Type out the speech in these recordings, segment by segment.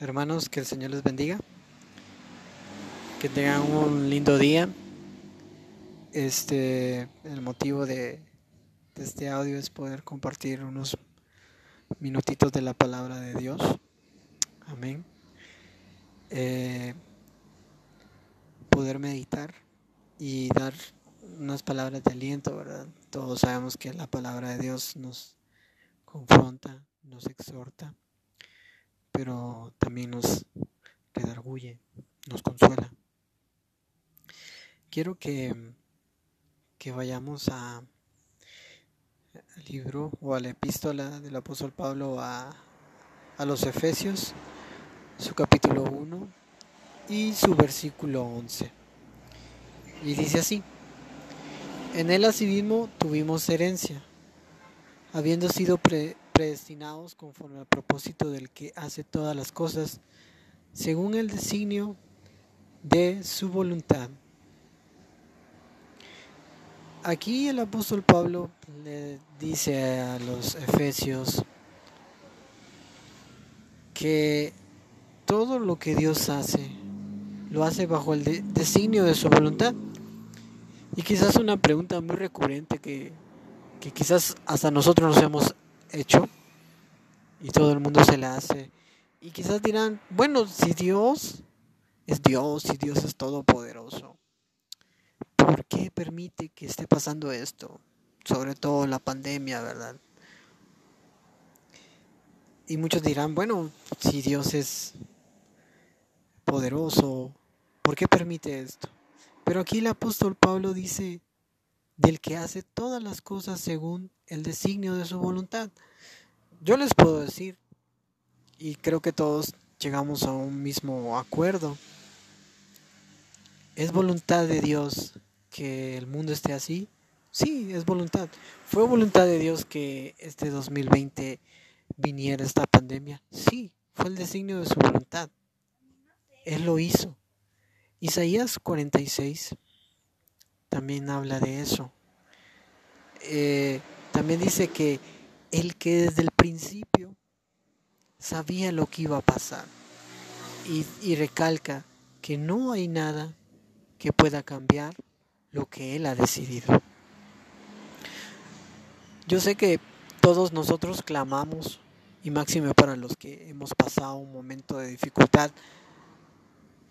Hermanos, que el Señor les bendiga. Que tengan un lindo día. Este, el motivo de, este audio es poder compartir unos minutitos de la palabra de Dios. Amén. Eh, poder meditar y dar unas palabras de aliento, ¿verdad? Todos sabemos que la palabra de Dios nos confronta, nos exhorta pero también nos redarguye, nos consuela. Quiero que, que vayamos a, al libro o a la epístola del apóstol Pablo a, a los Efesios, su capítulo 1 y su versículo 11. Y dice así, en él asimismo tuvimos herencia, habiendo sido pre predestinados conforme al propósito del que hace todas las cosas, según el designio de su voluntad. Aquí el apóstol Pablo le dice a los efesios que todo lo que Dios hace lo hace bajo el designio de su voluntad. Y quizás una pregunta muy recurrente que, que quizás hasta nosotros nos hemos hecho y todo el mundo se la hace. Y quizás dirán, bueno, si Dios es Dios, si Dios es todopoderoso, ¿por qué permite que esté pasando esto? Sobre todo la pandemia, ¿verdad? Y muchos dirán, bueno, si Dios es poderoso, ¿por qué permite esto? Pero aquí el apóstol Pablo dice, del que hace todas las cosas según el designio de su voluntad. Yo les puedo decir, y creo que todos llegamos a un mismo acuerdo, ¿es voluntad de Dios que el mundo esté así? Sí, es voluntad. ¿Fue voluntad de Dios que este 2020 viniera esta pandemia? Sí, fue el designio de su voluntad. Él lo hizo. Isaías 46 también habla de eso. Eh, también dice que el que desde el principio sabía lo que iba a pasar y, recalca que no hay nada que pueda cambiar lo que él ha decidido. Yo sé que todos nosotros clamamos, y máximo para los que hemos pasado un momento de dificultad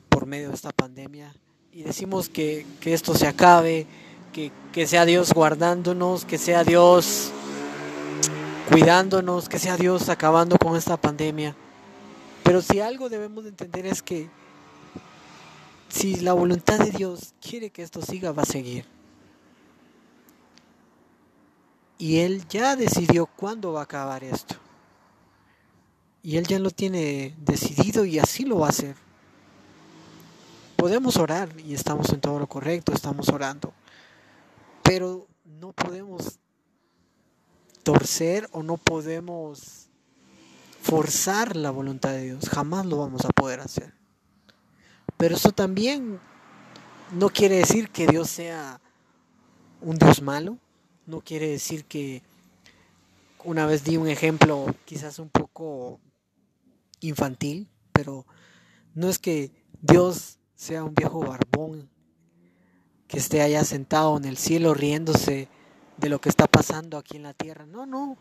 por medio de esta pandemia, y decimos que, esto se acabe, que, que sea Dios guardándonos, que sea Dios cuidándonos, que sea Dios acabando con esta pandemia. Pero si algo debemos de entender es que si la voluntad de Dios quiere que esto siga, va a seguir. Y Él ya decidió cuándo va a acabar esto. Y Él ya lo tiene decidido y así lo va a hacer podemos orar y estamos en todo lo correcto, estamos orando, pero no podemos torcer o no podemos forzar la voluntad de Dios, jamás lo vamos a poder hacer. Pero eso también no quiere decir que Dios sea un Dios malo, no quiere decir que una vez di un ejemplo quizás un poco infantil, pero no es que Dios sea un viejo barbón que esté allá sentado en el cielo riéndose de lo que está pasando aquí en la tierra. No, no.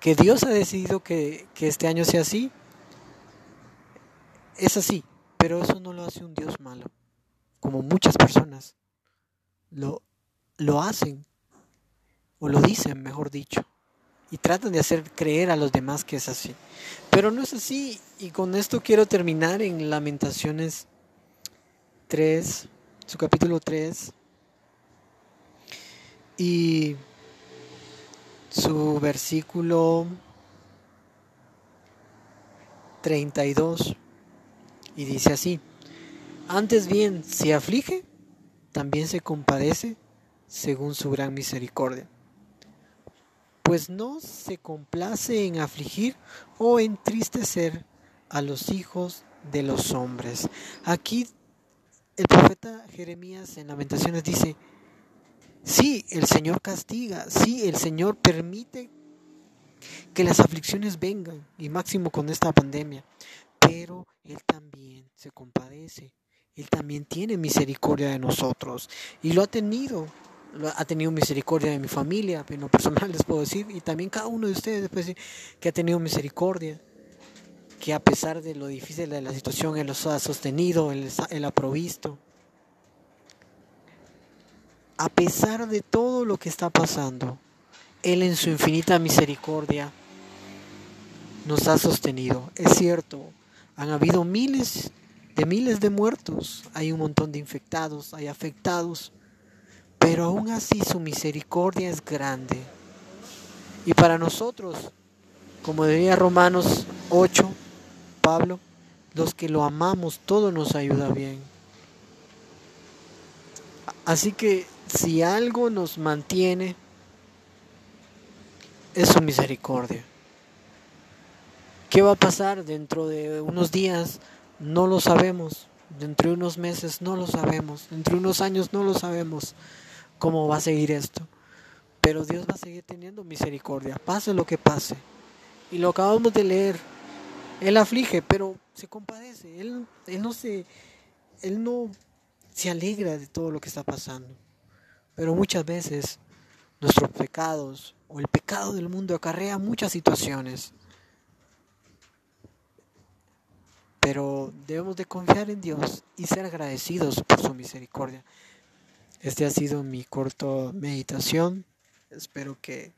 Que Dios ha decidido que, este año sea así. Es así, pero eso no lo hace un Dios malo. Como muchas personas lo, lo hacen, o lo dicen, mejor dicho, y tratan de hacer creer a los demás que es así. Pero no es así, y con esto quiero terminar en Lamentaciones 3, su capítulo 3 y su versículo 32 y dice así, antes bien, si aflige, también se compadece según su gran misericordia. Pues no se complace en afligir o entristecer a los hijos de los hombres. Aquí el profeta Jeremías en Lamentaciones dice, sí, el Señor castiga, sí, el Señor permite que las aflicciones vengan, y máximo con esta pandemia, pero Él también se compadece, Él también tiene misericordia de nosotros, y lo ha tenido, ha tenido misericordia de mi familia, en lo personal les puedo decir, y también cada uno de ustedes puede decir que ha tenido misericordia, que a pesar de lo difícil de la situación, Él los ha sostenido, Él, él ha provisto. A pesar de todo lo que está pasando, Él en su infinita misericordia nos ha sostenido. Es cierto, han habido miles de miles de muertos, hay un montón de infectados, hay afectados, pero aún así su misericordia es grande. Y para nosotros, como diría Romanos 8, Pablo, los que lo amamos, todo nos ayuda bien. Así que si algo nos mantiene, es su misericordia. ¿Qué va a pasar dentro de unos días? No lo sabemos. Dentro de unos meses no lo sabemos. Dentro de unos años no lo sabemos cómo va a seguir esto. Pero Dios va a seguir teniendo misericordia, pase lo que pase. Y lo acabamos de leer. Él aflige, pero se compadece. Él, él no se él no se alegra de todo lo que está pasando. Pero muchas veces nuestros pecados o el pecado del mundo acarrea muchas situaciones pero debemos de confiar en Dios y ser agradecidos por su misericordia. Este ha sido mi corto meditación. Espero que,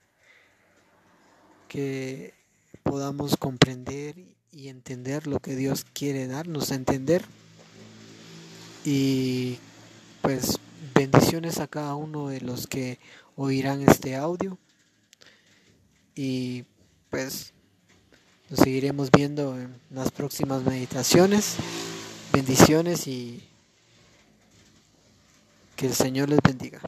que podamos comprender y entender lo que Dios quiere darnos a entender. Y pues bendiciones a cada uno de los que oirán este audio. Y pues nos seguiremos viendo en las próximas meditaciones. Bendiciones y que el Señor les bendiga.